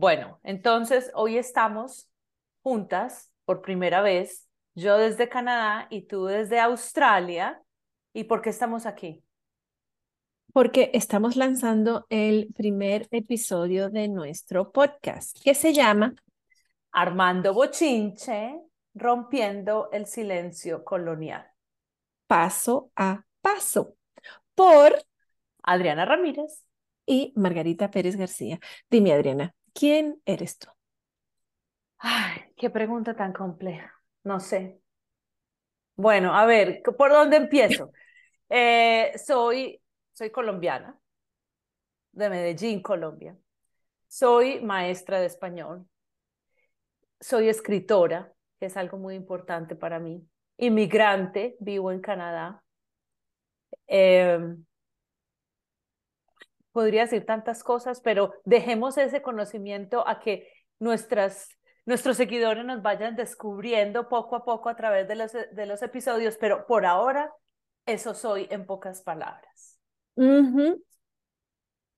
Bueno, entonces hoy estamos juntas por primera vez, yo desde Canadá y tú desde Australia. ¿Y por qué estamos aquí? Porque estamos lanzando el primer episodio de nuestro podcast que se llama Armando Bochinche, rompiendo el silencio colonial. Paso a paso, por Adriana Ramírez y Margarita Pérez García. Dime, Adriana, ¿quién eres tú? Ay, qué pregunta tan compleja. No sé. Bueno, a ver, ¿por dónde empiezo? Eh, soy, soy colombiana, de Medellín, Colombia. Soy maestra de español. Soy escritora, que es algo muy importante para mí. Inmigrante, vivo en Canadá. Em, podría decir tantas cosas, pero dejemos ese conocimiento a que nuestras, nuestros seguidores nos vayan descubriendo poco a poco a través de los, de los episodios, pero por ahora eso soy en pocas palabras.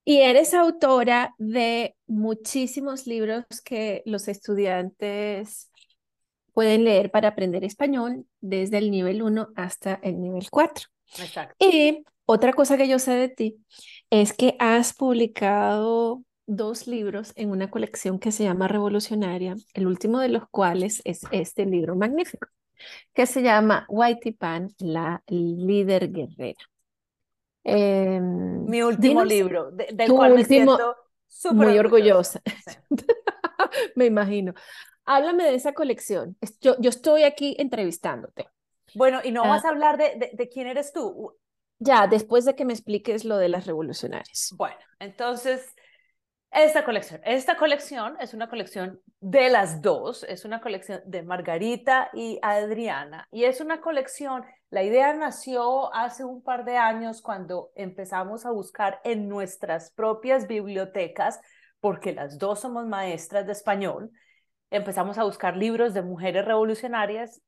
Y eres autora de muchísimos libros que los estudiantes pueden leer para aprender español desde el nivel 1 hasta el nivel 4. Exacto. Y otra cosa que yo sé de ti es que has publicado dos libros en una colección que se llama Revolucionaria, el último de los cuales es este libro magnífico, que se llama Whitey Pan, la líder guerrera. Em, Mi último libro, del cual me siento muy orgullosa. me imagino. Háblame de esa colección. Yo, yo estoy aquí entrevistándote. Bueno, y no vas ah. a hablar de, de, quién eres tú. Ya, después de que me expliques lo de las revolucionarias. Bueno, entonces, esta colección, esta colección es una colección de las dos, es una colección de Margarita y Adriana, y es una colección, la idea nació hace un par de años cuando empezamos a buscar en nuestras propias bibliotecas, porque las dos somos maestras de español, empezamos a buscar libros de mujeres revolucionarias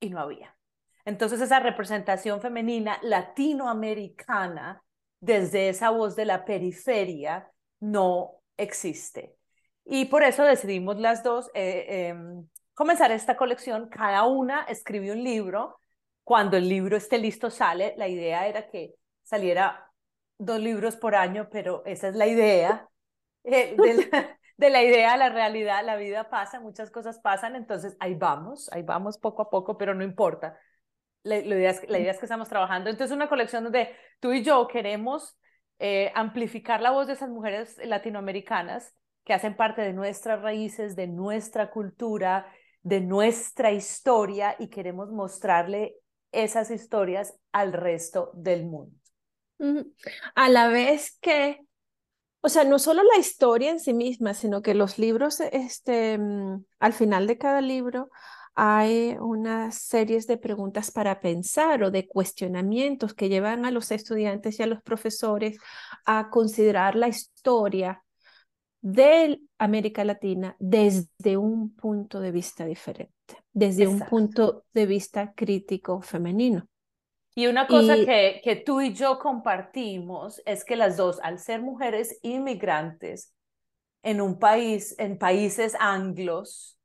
y no había. Entonces esa representación femenina latinoamericana desde esa voz de la periferia no existe. Y por eso decidimos las dos eh, em, comenzar esta colección. Cada una escribe un libro. Cuando el libro esté listo sale. La idea era que saliera dos libros por año, pero esa es la idea. Eh, de, la, de la idea a la realidad, la vida pasa, muchas cosas pasan, entonces ahí vamos, ahí vamos poco a poco, pero no importa la, la, idea es, que estamos trabajando. Entonces, una colección donde tú y yo queremos eh, amplificar la voz de esas mujeres latinoamericanas que hacen parte de nuestras raíces, de nuestra cultura, de nuestra historia y queremos mostrarle esas historias al resto del mundo. A la vez que, o sea, no solo la historia en sí misma, sino que los libros, este, mm, al final de cada libro, hay unas series de preguntas para pensar o de cuestionamientos que llevan a los estudiantes y a los profesores a considerar la historia de América Latina desde un punto de vista diferente, desde un punto de vista crítico femenino. Y una cosa que, que tú y yo compartimos es que las dos, al ser mujeres inmigrantes en un país, en países anglos,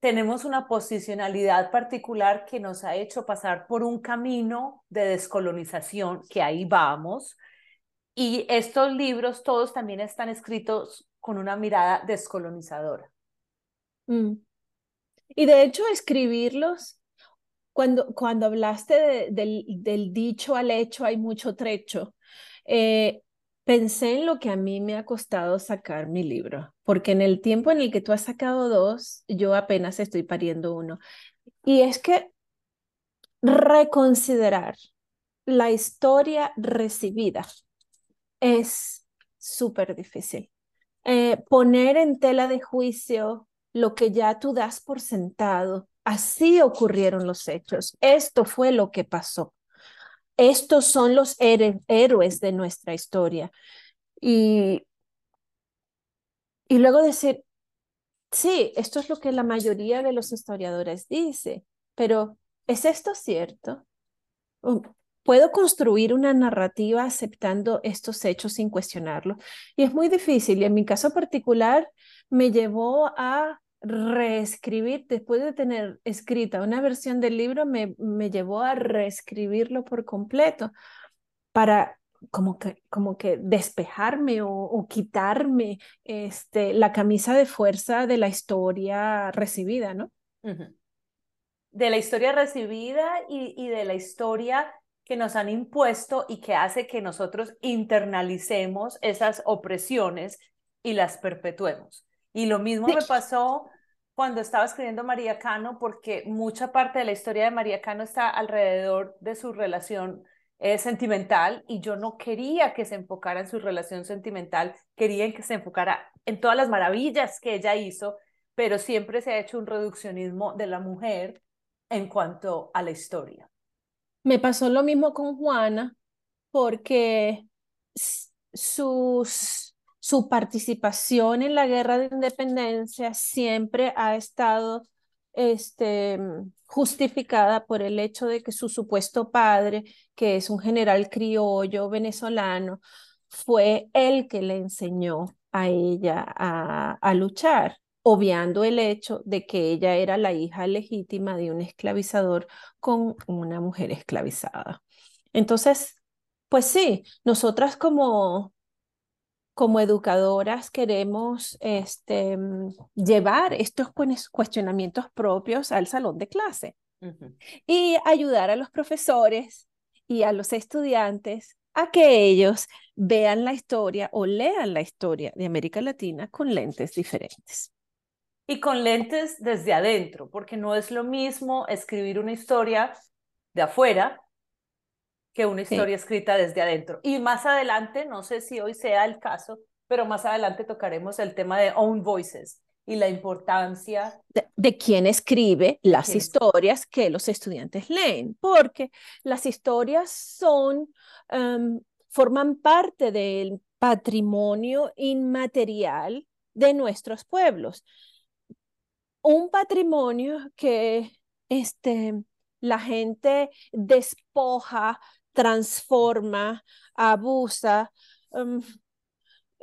tenemos una posicionalidad particular que nos ha hecho pasar por un camino de descolonización, que ahí vamos. Y estos libros todos también están escritos con una mirada descolonizadora. Mm. Y de hecho, escribirlos, cuando, cuando hablaste del, del, dicho al hecho hay mucho trecho, eh, Pensé en lo que a mí me ha costado sacar mi libro, porque en el tiempo en el que tú has sacado dos, yo apenas estoy pariendo uno. Y es que reconsiderar la historia recibida es súper difícil. Eh, poner en tela de juicio lo que ya tú das por sentado. Así ocurrieron los hechos. Esto fue lo que pasó estos son los héroes de nuestra historia. Y, y luego decir, sí, esto es lo que la mayoría de los historiadores dice, pero ¿es esto cierto? Puedo construir una narrativa aceptando estos hechos sin cuestionarlos. Y es muy difícil. Y en mi caso particular me llevó a reescribir, después de tener escrita una versión del libro, me, me llevó a reescribirlo por completo para como que, como que despejarme o, quitarme este, la camisa de fuerza de la historia recibida, ¿no? De la historia recibida y, y de la historia que nos han impuesto y que hace que nosotros internalicemos esas opresiones y las perpetuemos. Y lo mismo me pasó cuando estaba escribiendo María Cano, porque mucha parte de la historia de María Cano está alrededor de su relación eh, sentimental y yo no quería que se enfocara en su relación sentimental, quería que se enfocara en todas las maravillas que ella hizo, pero siempre se ha hecho un reduccionismo de la mujer en cuanto a la historia. Me pasó lo mismo con Juana, porque sus, su participación en la guerra de independencia siempre ha estado este, justificada por el hecho de que su supuesto padre, que es un general criollo venezolano, fue el que le enseñó a ella a, a luchar, obviando el hecho de que ella era la hija legítima de un esclavizador con una mujer esclavizada. Entonces, pues sí, nosotras como como educadoras queremos este, mm, llevar estos cuestionamientos propios al salón de clase y ayudar a los profesores y a los estudiantes a que ellos vean la historia o lean la historia de América Latina con lentes diferentes. Y con lentes desde adentro, porque no es lo mismo escribir una historia de afuera que una historia escrita desde adentro. Y más adelante, no sé si hoy sea el caso, pero más adelante tocaremos el tema de own voices y la importancia de, quién escribe las historias que los estudiantes leen, porque las historias son, em, forman parte del patrimonio inmaterial de nuestros pueblos. Un patrimonio que este, la gente despoja transforma, abusa um,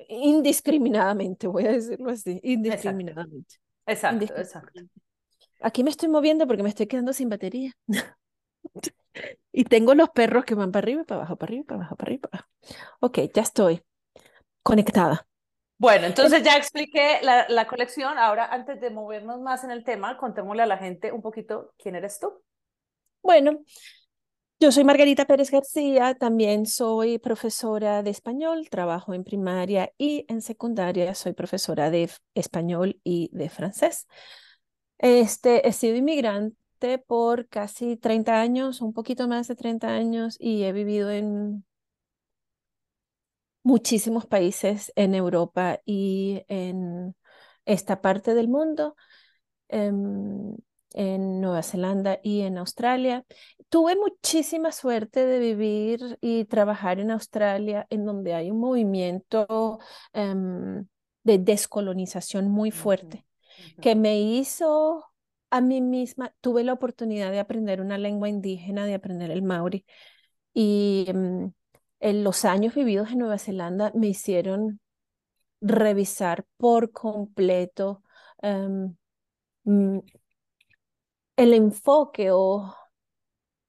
indiscriminadamente, voy a decirlo así, indiscriminadamente. Exacto, exacto. Aquí me estoy moviendo porque me estoy quedando sin batería. y tengo los perros que van para arriba para abajo, para arriba, para abajo, para arriba, para abajo. Ok, ya estoy conectada. Bueno, entonces ya expliqué la, la, colección. Ahora, antes de movernos más en el tema, contémosle a la gente un poquito quién eres tú. Bueno, yo soy Margarita Pérez García, también soy profesora de español, trabajo en primaria y en secundaria soy profesora de español y de francés. Este, he sido inmigrante por casi 30 años, un poquito más de 30 años y he vivido en muchísimos países en Europa y en esta parte del mundo. Em, en Nueva Zelanda y en Australia. Tuve muchísima suerte de vivir y trabajar en Australia, en donde hay un movimiento em, de descolonización muy fuerte, que me hizo a mí misma, tuve la oportunidad de aprender una lengua indígena, de aprender el maori, y em, en los años vividos en Nueva Zelanda me hicieron revisar por completo em, el enfoque o,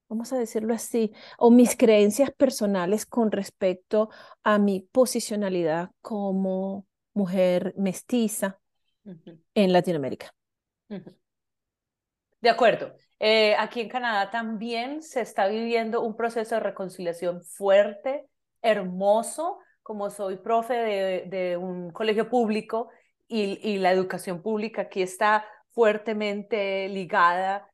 vamos a decirlo así, o mis creencias personales con respecto a mi posicionalidad como mujer mestiza en Latinoamérica. De acuerdo. Eh, aquí en Canadá también se está viviendo un proceso de reconciliación fuerte, hermoso, como soy profe de, un colegio público y, y la educación pública aquí está fuertemente ligada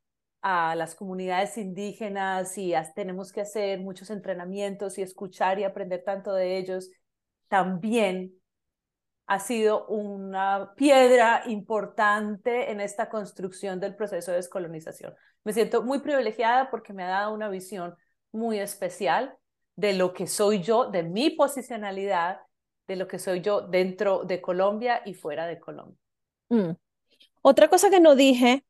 a las comunidades indígenas y tenemos que hacer muchos entrenamientos y escuchar y aprender tanto de ellos, también ha sido una piedra importante en esta construcción del proceso de descolonización. Me siento muy privilegiada porque me ha dado una visión muy especial de lo que soy yo, de mi posicionalidad, de lo que soy yo dentro de Colombia y fuera de Colombia. Mm. Otra cosa que no dije,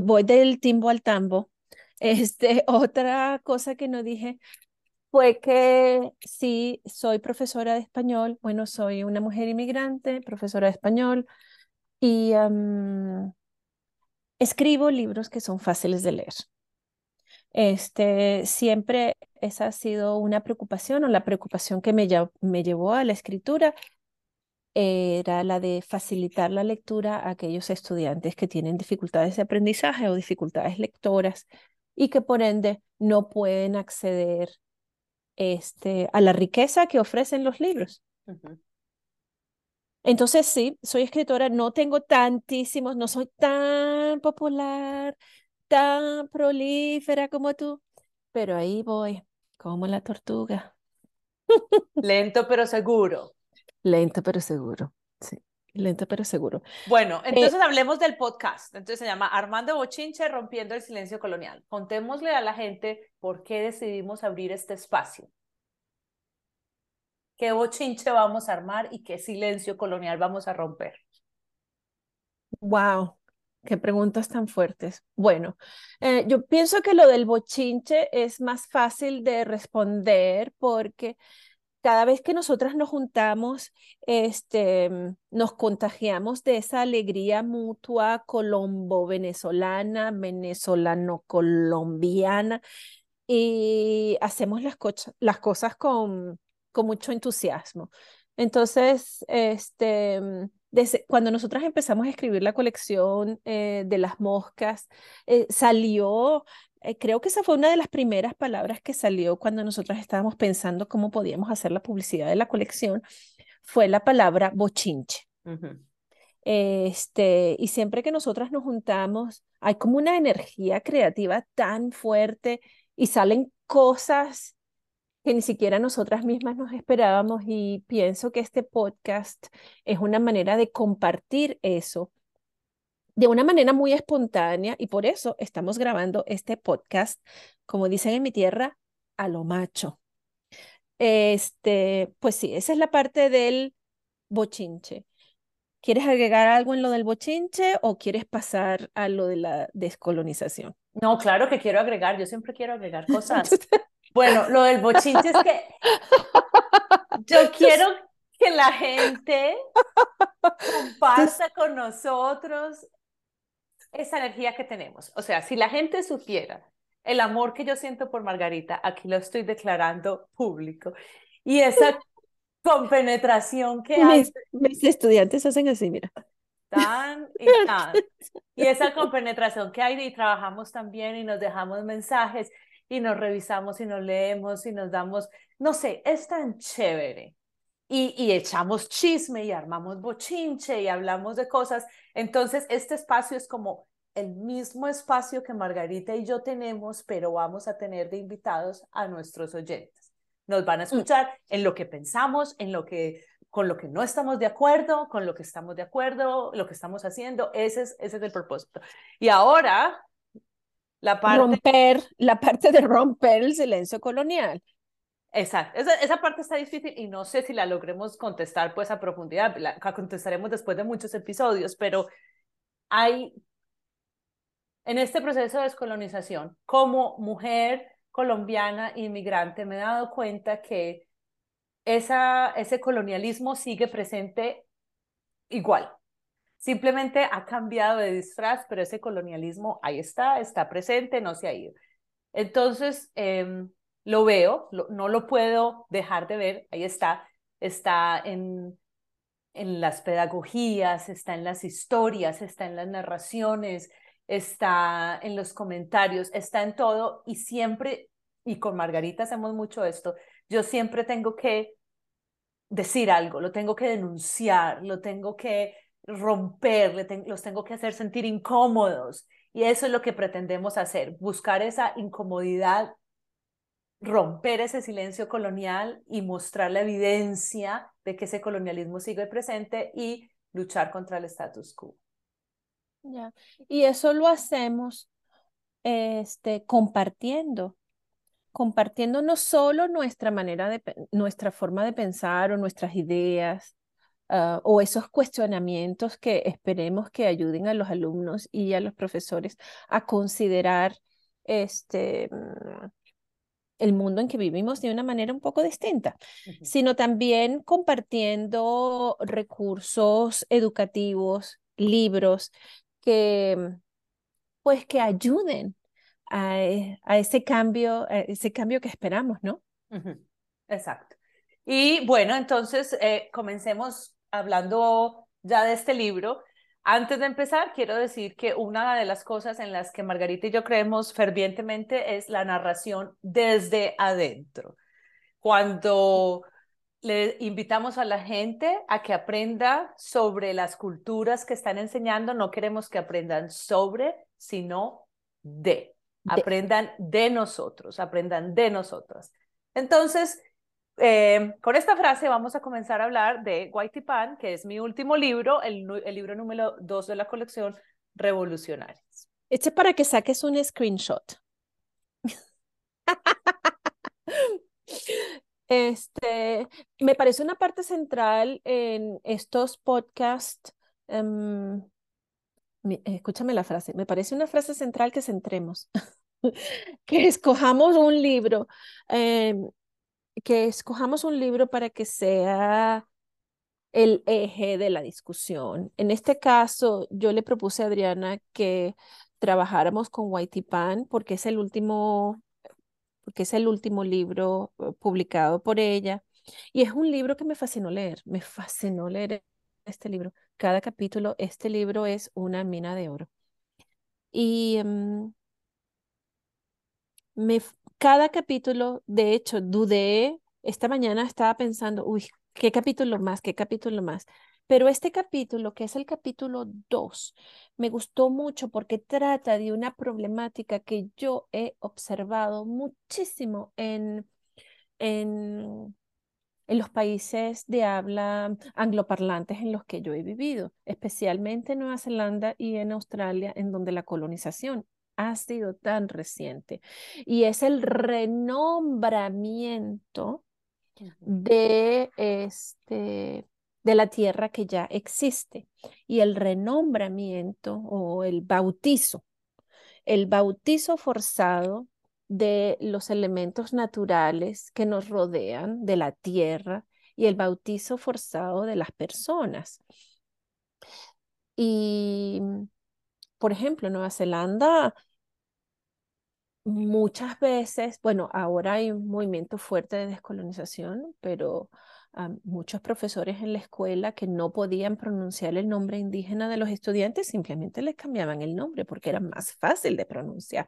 voy del timbo al tambo, Este, otra cosa que no dije fue que sí, soy profesora de español. Bueno, soy una mujer inmigrante, profesora de español y escribo libros que son fáciles de leer. Este, siempre esa ha sido una preocupación o la preocupación que me, me llevó a la escritura era la de facilitar la lectura a aquellos estudiantes que tienen dificultades de aprendizaje o dificultades lectoras y que por ende no pueden acceder este, a la riqueza que ofrecen los libros. Entonces sí, soy escritora, no tengo tantísimos, no soy tan popular, tan prolífera como tú, pero ahí voy, como la tortuga. Lento pero seguro. Lento pero seguro, sí. Lento pero seguro. Bueno, eh, entonces hablemos del podcast. Entonces se llama Armando Bochinche rompiendo el silencio colonial. Contémosle a la gente por qué decidimos abrir este espacio. ¿Qué bochinche vamos a armar y qué silencio colonial vamos a romper? Wow, qué preguntas tan fuertes. Bueno, eh, yo pienso que lo del bochinche es más fácil de responder porque cada vez que nosotras nos juntamos, este, mm, nos contagiamos de esa alegría mutua colombo-venezolana, venezolano-colombiana y hacemos las, las cosas con, con mucho entusiasmo. Entonces, este, mm, cuando nosotras empezamos a escribir la colección eh, de las moscas, eh, salió eh, creo que esa fue una de las primeras palabras que salió cuando nosotros estábamos pensando cómo podíamos hacer la publicidad de la colección, fue la palabra bochinche. Este, y siempre que nosotras nos juntamos, hay como una energía creativa tan fuerte y salen cosas que ni siquiera nosotras mismas nos esperábamos y pienso que este podcast es una manera de compartir eso de una manera muy espontánea y por eso estamos grabando este podcast, como dicen en mi tierra, a lo macho. Este, pues sí, esa es la parte del bochinche. ¿Quieres agregar algo en lo del bochinche o quieres pasar a lo de la descolonización? No, claro que quiero agregar, yo siempre quiero agregar cosas. bueno, lo del bochinche es que yo quiero que la gente comparta con nosotros esa energía que tenemos. O sea, si la gente supiera el amor que yo siento por Margarita, aquí lo estoy declarando público, y esa compenetración que hay. Mis estudiantes hacen así, mira. Tan y tan. Y esa compenetración que hay y trabajamos también y nos dejamos mensajes y nos revisamos y nos leemos y nos damos, no sé, es tan chévere y, echamos chisme y armamos bochinche y hablamos de cosas. Entonces, este espacio es como el mismo espacio que Margarita y yo tenemos, pero vamos a tener de invitados a nuestros oyentes. Nos van a mm. escuchar en lo que pensamos, en lo que con lo que no estamos de acuerdo, con lo que estamos de acuerdo, lo que estamos haciendo, ese es, ese es el propósito. Y ahora, la parte... Romper, la parte de romper el silencio colonial. Exacto, esa, esa, parte está difícil y no sé si la logremos contestar pues a profundidad, la contestaremos después de muchos episodios, pero hay en este proceso de descolonización, como mujer colombiana inmigrante, me he dado cuenta que esa, ese colonialismo sigue presente igual. Simplemente ha cambiado de disfraz, pero ese colonialismo ahí está, está presente, no se ha ido. Entonces, eh, lo veo, no lo puedo dejar de ver, ahí está, está en, en las pedagogías, está en las historias, está en las narraciones, está en los comentarios, está en todo y siempre, y con Margarita hacemos mucho esto, yo siempre tengo que decir algo, lo tengo que denunciar, lo tengo que romper, los tengo que hacer sentir incómodos. Y eso es lo que pretendemos hacer, buscar esa incomodidad romper ese silencio colonial y mostrar la evidencia de que ese colonialismo sigue presente y luchar contra el status quo. Ya. Y eso lo hacemos este, compartiendo, compartiendo no solo nuestra manera de, nuestra forma de pensar o nuestras ideas ah, o esos cuestionamientos que esperemos que ayuden a los alumnos y a los profesores a considerar este, mm, el mundo en que vivimos de una manera un poco distinta, sino también compartiendo recursos educativos, libros que pues que ayuden a, e, a ese cambio, a ese cambio que esperamos, ¿no? Exacto. Y bueno, entonces eh, comencemos hablando ya de este libro. Antes de empezar, quiero decir que una de las cosas en las que Margarita y yo creemos fervientemente es la narración desde adentro. Cuando le invitamos a la gente a que aprenda sobre las culturas que están enseñando, no queremos que aprendan sobre, sino de. Aprendan de nosotros, aprendan de nosotras. Entonces, eh, con esta frase vamos a comenzar a hablar de Pan, que es mi último libro, el, libro número dos de la colección Revolucionarios. Este es para que saques un screenshot. Este, me parece una parte central en estos podcasts. Em, escúchame la frase, me parece una frase central que centremos, que escojamos un libro em, que escojamos un libro para que sea el eje de la discusión. En este caso, yo le propuse a Adriana que trabajáramos con Pan porque es el último porque es el último libro eh, publicado por ella y es un libro que me fascinó leer, me fascinó leer este libro. Cada capítulo, este libro es una mina de oro. Y mm, me, cada capítulo, de hecho, dudé, esta mañana estaba pensando, uy, ¿qué capítulo más? ¿Qué capítulo más? Pero este capítulo, que es el capítulo 2, me gustó mucho porque trata de una problemática que yo he observado muchísimo en, en, en los países de habla angloparlantes en los que yo he vivido, especialmente en Nueva Zelanda y en Australia, en donde la colonización ha sido tan reciente y es el renombramiento de, este, de la tierra que ya existe y el renombramiento o el bautizo, el bautizo forzado de los elementos naturales que nos rodean de la tierra y el bautizo forzado de las personas. Y, por ejemplo, Nueva Zelanda muchas veces, bueno, ahora hay un movimiento fuerte de descolonización, pero muchos profesores en la escuela que no podían pronunciar el nombre indígena de los estudiantes simplemente les cambiaban el nombre porque era más fácil de pronunciar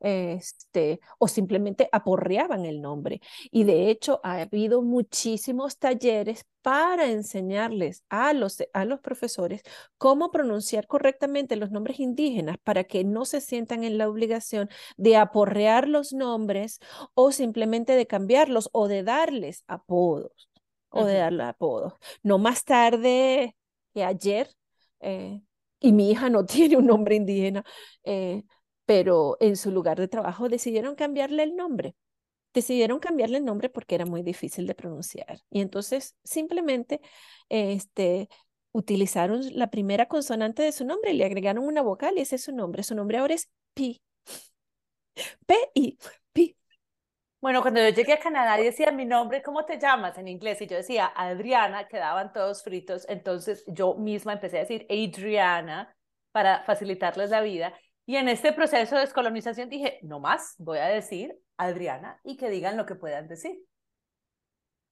este, o simplemente aporreaban el nombre. Y de hecho ha habido muchísimos talleres para enseñarles a los, a los profesores cómo pronunciar correctamente los nombres indígenas para que no se sientan en la obligación de aporrear los nombres o simplemente de cambiarlos o de darles apodos o de darles apodos. No más tarde que ayer, eh, y mi hija no tiene un nombre indígena, eh, pero en su lugar de trabajo decidieron cambiarle el nombre. Decidieron cambiarle el nombre porque era muy difícil de pronunciar. Y entonces simplemente este, utilizaron la primera consonante de su nombre y le agregaron una vocal y ese es su nombre. Su nombre ahora es Pi. P-I. Pi. Bueno, cuando yo llegué a Canadá y decía mi nombre, ¿cómo te llamas en inglés? Y yo decía Adriana, quedaban todos fritos. Entonces yo misma empecé a decir Adriana para facilitarles la vida. Y en este proceso de descolonización dije, no más, voy a decir Adriana y que digan lo que puedan decir.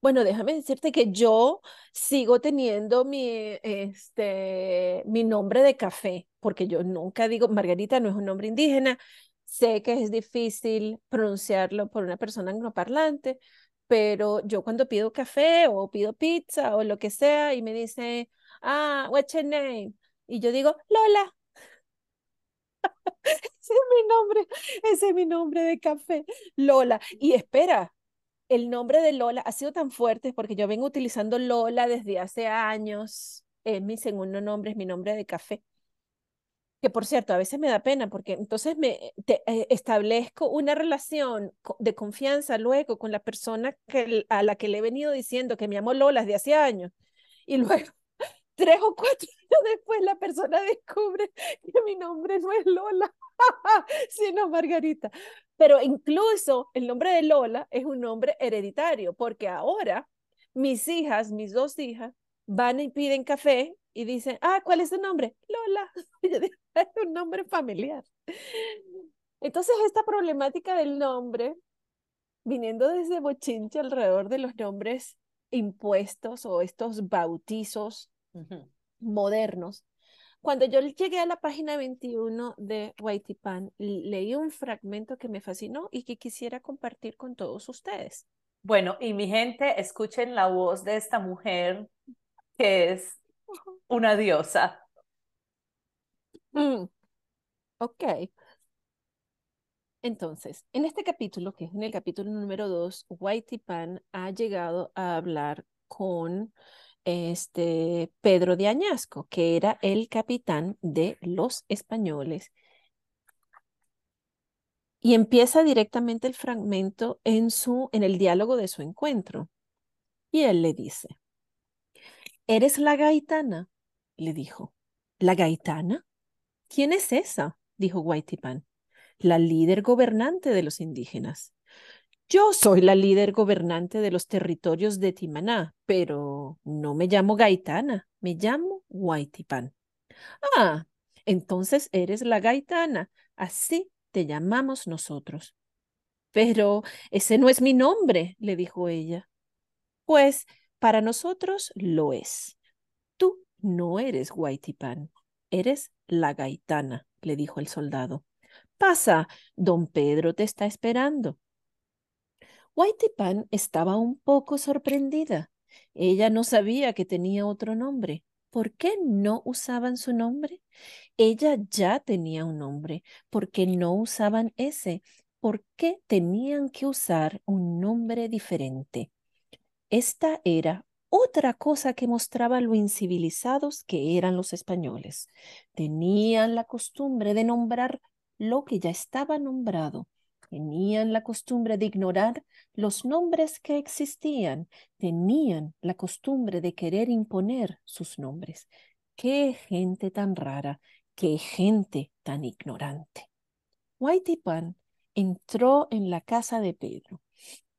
Bueno, déjame decirte que yo sigo teniendo mi, este, mi nombre de café, porque yo nunca digo, Margarita no es un nombre indígena, sé que es difícil pronunciarlo por una persona angloparlante, pero yo cuando pido café o pido pizza o lo que sea y me dice, ah, what's your name? Y yo digo, Lola, ese es mi nombre, ese es mi nombre de café, Lola. Y espera, el nombre de Lola ha sido tan fuerte porque yo vengo utilizando Lola desde hace años. Es mi segundo nombre, es mi nombre de café. Que por cierto, a veces me da pena porque entonces me eh, establezco una relación de confianza luego con la persona a la que le he venido diciendo que me llamo Lola desde hace años. Y luego tres o cuatro años después la persona descubre que mi nombre no es Lola, sino Margarita. Pero incluso el nombre de Lola es un nombre hereditario, porque ahora mis hijas, mis dos hijas, van y piden café y dicen, ah, ¿cuál es tu nombre? Lola. es un nombre familiar. Entonces, esta problemática del nombre, viniendo desde Bochinche alrededor de los nombres impuestos o estos bautizos modernos, cuando yo llegué a la página 21 de Pan, leí un fragmento que me fascinó y que quisiera compartir con todos ustedes. Bueno, y mi gente, escuchen la voz de esta mujer que es una diosa. Mm. Ok. Entonces, en este capítulo, que es en el capítulo número 2, Pan ha llegado a hablar con este Pedro de Añasco, que era el capitán de los españoles. Y empieza directamente el fragmento en, su, en el diálogo de su encuentro. Y él le dice, ¿Eres la gaitana? le dijo. ¿La gaitana? ¿Quién es esa? dijo Guaitipan. La líder gobernante de los indígenas. Yo soy la líder gobernante de los territorios de Timaná, pero no me llamo Gaitana, me llamo Guaitipán. Ah, entonces eres la Gaitana, así te llamamos nosotros. Pero ese no es mi nombre, le dijo ella. Pues para nosotros lo es. Tú no eres Guaitipán, eres la Gaitana, le dijo el soldado. Pasa, don Pedro te está esperando. Pan estaba un poco sorprendida. Ella no sabía que tenía otro nombre. ¿Por qué no usaban su nombre? Ella ya tenía un nombre. ¿Por qué no usaban ese? ¿Por qué tenían que usar un nombre diferente? Esta era otra cosa que mostraba lo incivilizados que eran los españoles. Tenían la costumbre de nombrar lo que ya estaba nombrado Tenían la costumbre de ignorar los nombres que existían. Tenían la costumbre de querer imponer sus nombres. Qué gente tan rara, qué gente tan ignorante. Pan entró en la casa de Pedro.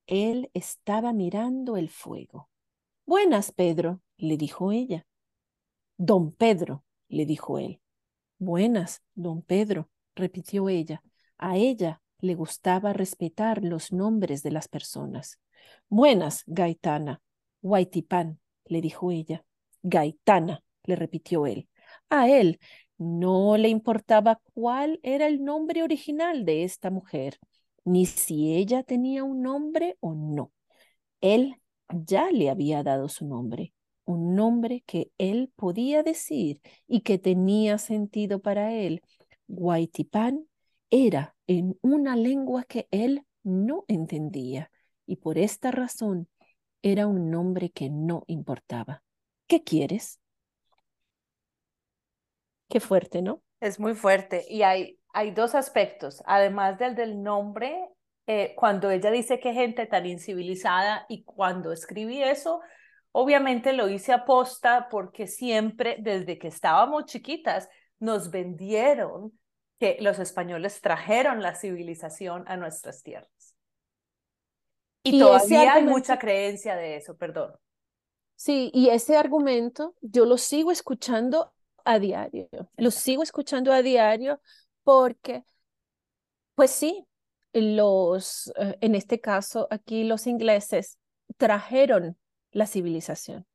Él estaba mirando el fuego. Buenas, Pedro, le dijo ella. Don Pedro, le dijo él. Buenas, don Pedro, repitió ella. A ella le gustaba respetar los nombres de las personas. Buenas, Gaitana. Guaitipán, le dijo ella. Gaitana, le repitió él. A él no le importaba cuál era el nombre original de esta mujer, ni si ella tenía un nombre o no. Él ya le había dado su nombre, un nombre que él podía decir y que tenía sentido para él. Guaitipán era en una lengua que él no entendía y por esta razón era un nombre que no importaba. ¿Qué quieres? Qué fuerte, ¿no? Es muy fuerte y hay, hay dos aspectos, además del del nombre, eh, cuando ella dice que gente tan incivilizada y cuando escribí eso, obviamente lo hice aposta porque siempre, desde que estábamos chiquitas, nos vendieron que los españoles trajeron la civilización a nuestras tierras. Y, todavía hay mucha creencia de eso, perdón. Sí, y ese argumento yo lo sigo escuchando a diario, lo sigo escuchando a diario porque, pues sí, los, eh, en este caso aquí los ingleses trajeron la civilización.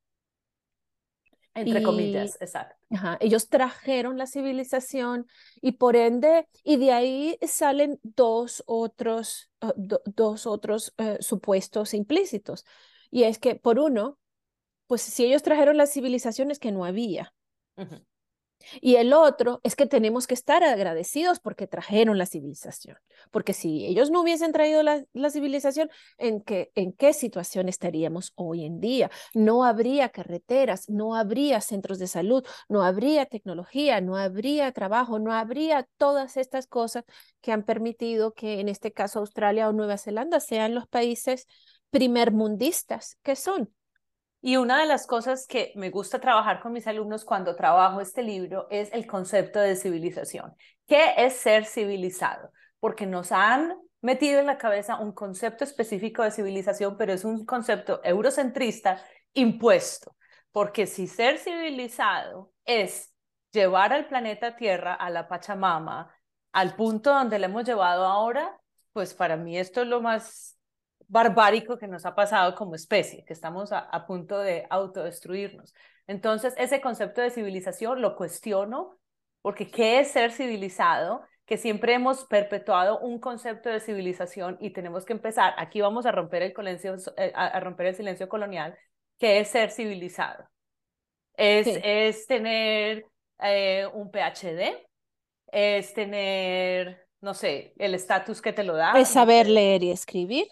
Entre comillas, exacto. Ellos trajeron la civilización y por ende, y de ahí salen dos otros, ah, dos otros eh, supuestos implícitos. Y es que, por uno, pues si ellos trajeron la civilización es que no había. Y el otro es que tenemos que estar agradecidos porque trajeron la civilización, porque si ellos no hubiesen traído la, civilización, ¿en qué, ¿en qué situación estaríamos hoy en día? No habría carreteras, no habría centros de salud, no habría tecnología, no habría trabajo, no habría todas estas cosas que han permitido que en este caso Australia o Nueva Zelanda sean los países primermundistas que son. Y una de las cosas que me gusta trabajar con mis alumnos cuando trabajo este libro es el concepto de civilización. ¿Qué es ser civilizado? Porque nos han metido en la cabeza un concepto específico de civilización, pero es un concepto eurocentrista impuesto. Porque si ser civilizado es llevar al planeta Tierra, a la Pachamama, al punto donde le hemos llevado ahora, pues para mí esto es lo más barbárico que nos ha pasado como especie, que estamos a, punto de autodestruirnos. Entonces, ese concepto de civilización lo cuestiono porque ¿qué es ser civilizado? Que siempre hemos perpetuado un concepto de civilización y tenemos que empezar, aquí vamos a romper el, silencio, eh, a romper el silencio colonial, ¿qué es ser civilizado? Es, es tener eh, un PhD, es tener, no sé, el estatus que te lo da. Es saber leer y escribir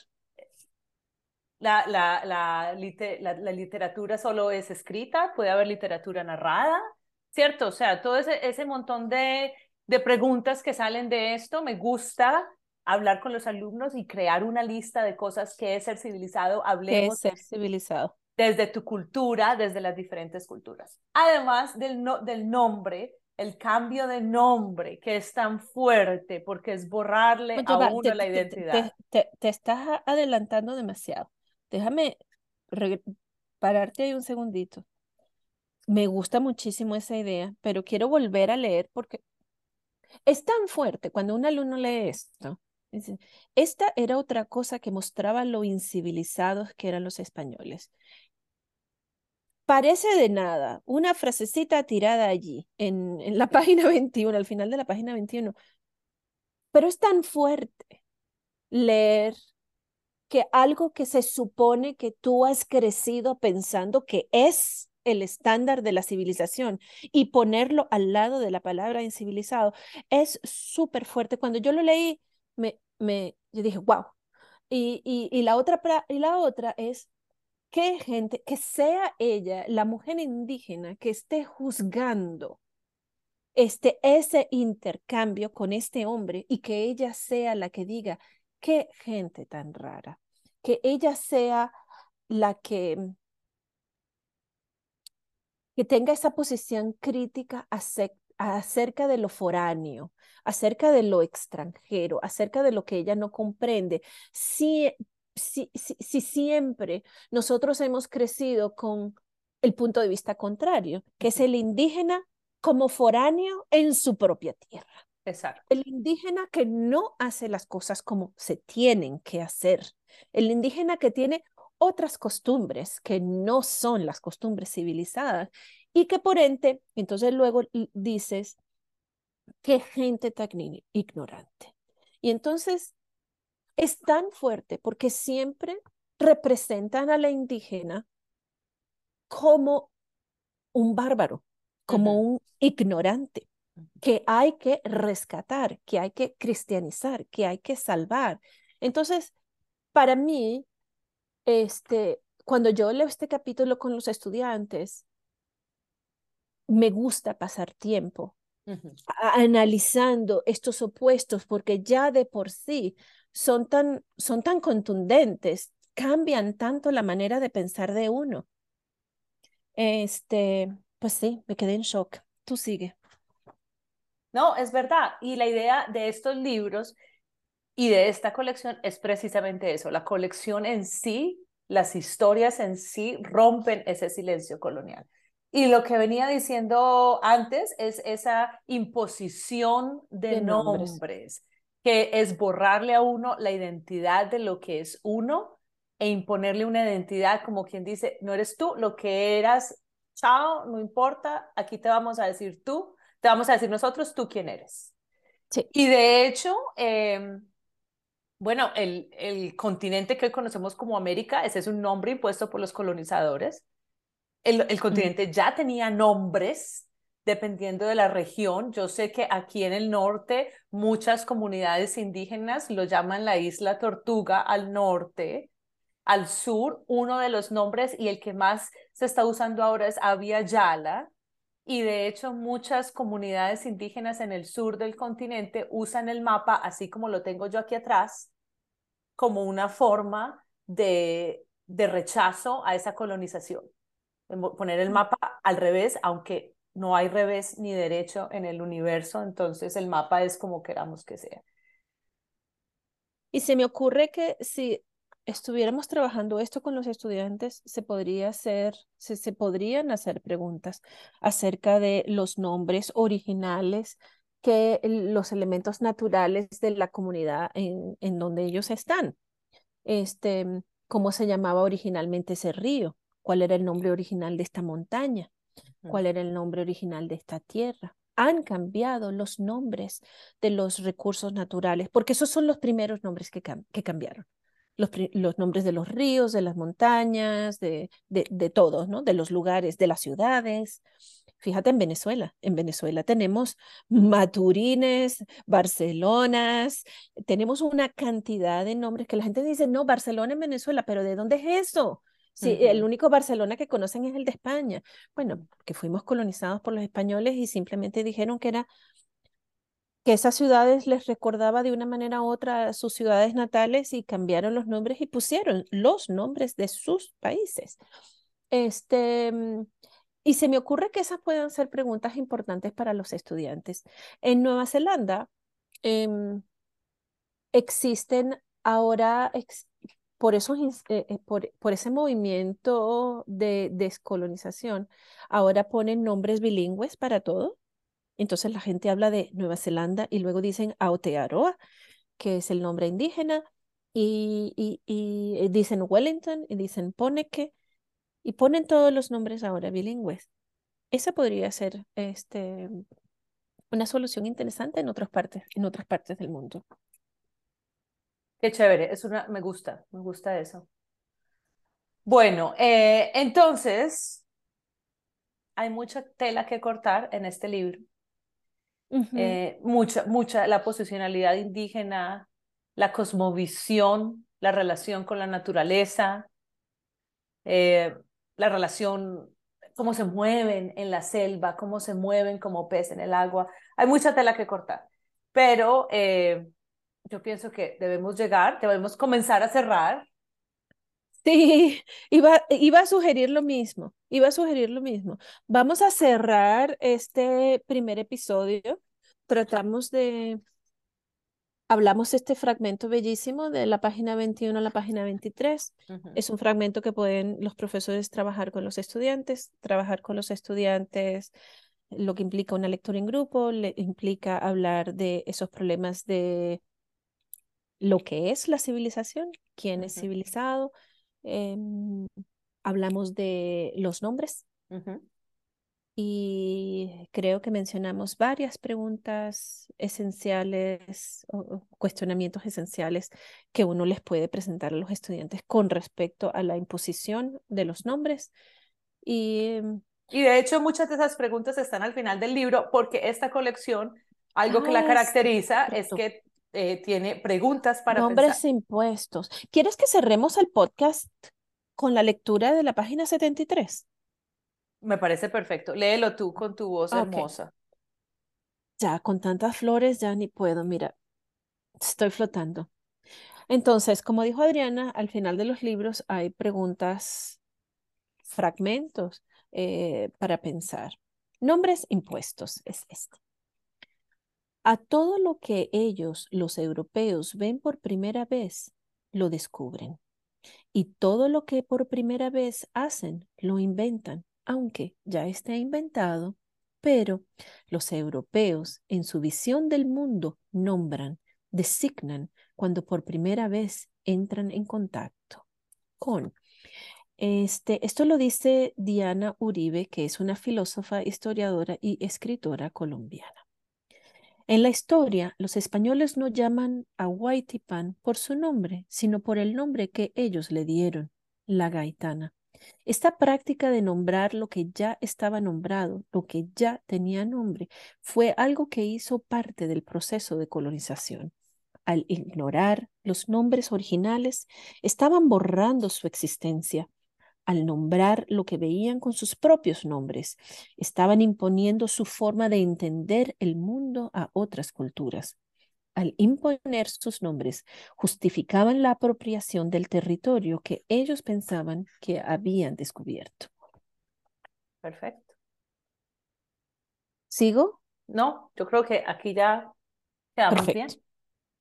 la, la, la, la, literatura solo es escrita, puede haber literatura narrada, ¿cierto? O sea, todo ese, ese montón de, de preguntas que salen de esto, me gusta hablar con los alumnos y crear una lista de cosas que es ser civilizado. Hablemos. ser civilizado? Desde tu cultura, desde las diferentes culturas. Además del, no, del nombre, el cambio de nombre que es tan fuerte porque es borrarle a uno la identidad. te, te, estás adelantando demasiado. Déjame pararte ahí un segundito. Me gusta muchísimo esa idea, pero quiero volver a leer porque es tan fuerte cuando un alumno lee esto. Esta era otra cosa que mostraba lo incivilizados que eran los españoles. Parece de nada, una frasecita tirada allí, en, en la página 21, al final de la página 21, pero es tan fuerte leer que algo que se supone que tú has crecido pensando que es el estándar de la civilización y ponerlo al lado de la palabra incivilizado es súper fuerte. Cuando yo lo leí, me, me, yo dije, wow. Y, y, y, la otra, y la otra es que gente, que sea ella, la mujer indígena, que esté juzgando este, ese intercambio con este hombre y que ella sea la que diga, qué gente tan rara, que ella sea la que, que tenga esa posición crítica acerca de lo foráneo, acerca de lo extranjero, acerca de lo que ella no comprende. Si, si, si, siempre nosotros hemos crecido con el punto de vista contrario, que es el indígena como foráneo en su propia tierra. El indígena que no hace las cosas como se tienen que hacer. El indígena que tiene otras costumbres que no son las costumbres civilizadas y que por ende, entonces luego dices, qué gente tan ignorante. Y entonces es tan fuerte porque siempre representan a la indígena como un bárbaro, como un ignorante que hay que rescatar, que hay que cristianizar, que hay que salvar. Entonces, para mí, este, cuando yo leo este capítulo con los estudiantes, me gusta pasar tiempo analizando estos opuestos porque ya de por sí son tan, son tan contundentes, cambian tanto la manera de pensar de uno. Este, pues sí, me quedé en shock. Tú sigue. No, es verdad. Y la idea de estos libros y de esta colección es precisamente eso. La colección en sí, las historias en sí rompen ese silencio colonial. Y lo que venía diciendo antes es esa imposición de, nombres. que es borrarle a uno la identidad de lo que es uno e imponerle una identidad como quien dice, no eres tú lo que eras, chao, no importa, aquí te vamos a decir tú te vamos a decir nosotros, tú quién eres. Sí. Y de hecho, em, bueno, el, el continente que hoy conocemos como América, ese es un nombre impuesto por los colonizadores. El, el continente ya tenía nombres dependiendo de la región. Yo sé que aquí en el norte muchas comunidades indígenas lo llaman la isla Tortuga al norte. Al sur, uno de los nombres y el que más se está usando ahora es Avia Yala, y de hecho muchas comunidades indígenas en el sur del continente usan el mapa, así como lo tengo yo aquí atrás, como una forma de de rechazo a esa colonización. Poner el mapa al revés, aunque no hay revés ni derecho en el universo, entonces el mapa es como queramos que sea. Y se me ocurre que si estuviéramos trabajando esto con los estudiantes, se podría hacer, se, se podrían hacer preguntas acerca de los nombres originales que los elementos naturales de la comunidad en, en donde ellos están. Este, ¿Cómo se llamaba originalmente ese río? ¿Cuál era el nombre original de esta montaña? ¿Cuál era el nombre original de esta tierra? Han cambiado los nombres de los recursos naturales, porque esos son los primeros nombres que, que cambiaron los, nombres de los ríos, de las montañas, de, de, de todos, ¿no? De los lugares, de las ciudades. Fíjate en Venezuela. En Venezuela tenemos Maturines, Barcelonas, tenemos una cantidad de nombres que la gente dice, no, Barcelona en Venezuela, pero ¿de dónde es eso? Sí, el único Barcelona que conocen es el de España. Bueno, que fuimos colonizados por los españoles y simplemente dijeron que era que esas ciudades les recordaba de una manera u otra sus ciudades natales y cambiaron los nombres y pusieron los nombres de sus países. Este, mm, y se me ocurre que esas puedan ser preguntas importantes para los estudiantes. En Nueva Zelanda em, existen ahora, por, esos, eh, eh, por, por, ese movimiento de descolonización, ahora ponen nombres bilingües para todo. Entonces la gente habla de Nueva Zelanda y luego dicen Aotearoa, que es el nombre indígena, y, eh, dicen Wellington y dicen Poneke, y ponen todos los nombres ahora bilingües. Esa podría ser este, una solución interesante en otras partes, en otras partes del mundo. Qué chévere, es una, me gusta, me gusta eso. Bueno, eh, entonces hay mucha tela que cortar en este libro. Eh, mucha, mucha, la posicionalidad indígena, la cosmovisión, la relación con la naturaleza, eh, la relación, cómo se mueven en la selva, cómo se mueven como pez en el agua. Hay mucha tela que cortar, pero eh, yo pienso que debemos llegar, debemos comenzar a cerrar. Sí, iba, iba a sugerir lo mismo, iba a sugerir lo mismo. Vamos a cerrar este primer episodio. Tratamos de, hablamos este fragmento bellísimo de la página 21 a la página 23. Es un fragmento que pueden los profesores trabajar con los estudiantes, trabajar con los estudiantes lo que implica una lectura en grupo, le implica hablar de esos problemas de lo que es la civilización, quién es civilizado. Em, hablamos de los nombres. Y creo que mencionamos varias preguntas esenciales o cuestionamientos esenciales que uno les puede presentar a los estudiantes con respecto a la imposición de los nombres. Y, y de hecho muchas de esas preguntas están al final del libro porque esta colección, algo que la ah, caracteriza es que eh, tiene preguntas para nombres impuestos. ¿Quieres que cerremos el podcast con la lectura de la página 73? Me parece perfecto. Léelo tú con tu voz hermosa. Ya, con tantas flores ya ni puedo, mira, estoy flotando. Entonces, como dijo Adriana, al final de los libros hay preguntas, fragmentos eh, para pensar. Nombres impuestos es este. A todo lo que ellos, los europeos, ven por primera vez, lo descubren. Y todo lo que por primera vez hacen, lo inventan, aunque ya esté inventado, pero los europeos en su visión del mundo nombran, designan cuando por primera vez entran en contacto con. Este, esto lo dice Diana Uribe, que es una filósofa, historiadora y escritora colombiana. En la historia, los españoles no llaman a Huaytipán por su nombre, sino por el nombre que ellos le dieron, la gaitana. Esta práctica de nombrar lo que ya estaba nombrado, lo que ya tenía nombre, fue algo que hizo parte del proceso de colonización. Al ignorar los nombres originales, estaban borrando su existencia al nombrar lo que veían con sus propios nombres. Estaban imponiendo su forma de entender el mundo a otras culturas. al imponer sus nombres, justificaban la apropiación del territorio que ellos pensaban que habían descubierto. Perfecto. ¿Sigo? No, yo creo que aquí ya quedamos Perfecto. bien.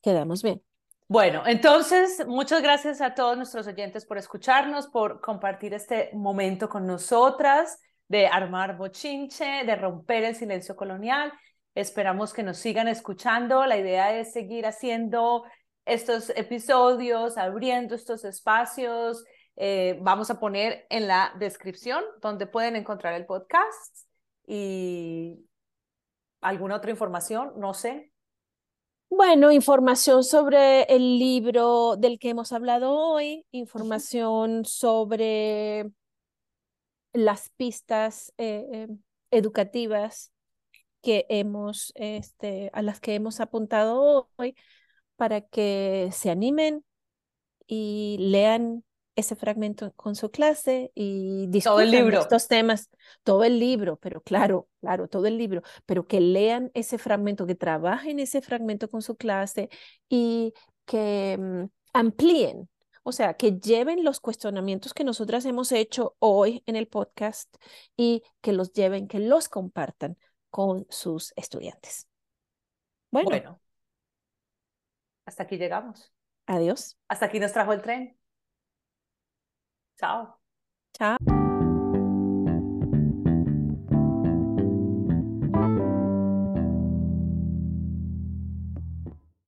Quedamos bien. Bueno, entonces, muchas gracias a todos nuestros oyentes por escucharnos, por compartir este momento con nosotras, de armar bochinche, de romper el silencio colonial. Esperamos que nos sigan escuchando. La idea es seguir haciendo estos episodios, abriendo estos espacios. Eh, vamos a poner en la descripción donde pueden encontrar el podcast y alguna otra información, no sé, Bueno, información sobre el libro del que hemos hablado hoy, información sobre las pistas eh, eh, educativas que hemos, este, a las que hemos apuntado hoy para que se animen y lean ese fragmento con su clase y Todo el discutan libro. estos temas, todo el libro, pero claro, claro, todo el libro, pero que lean ese fragmento, que trabajen ese fragmento con su clase y que mm, amplíen, o sea, que lleven los cuestionamientos que nosotras hemos hecho hoy en el podcast y que los lleven, que los compartan con sus estudiantes. Bueno, Bueno, hasta aquí llegamos. adiós. Hasta aquí nos trajo el tren. Chao. Chao.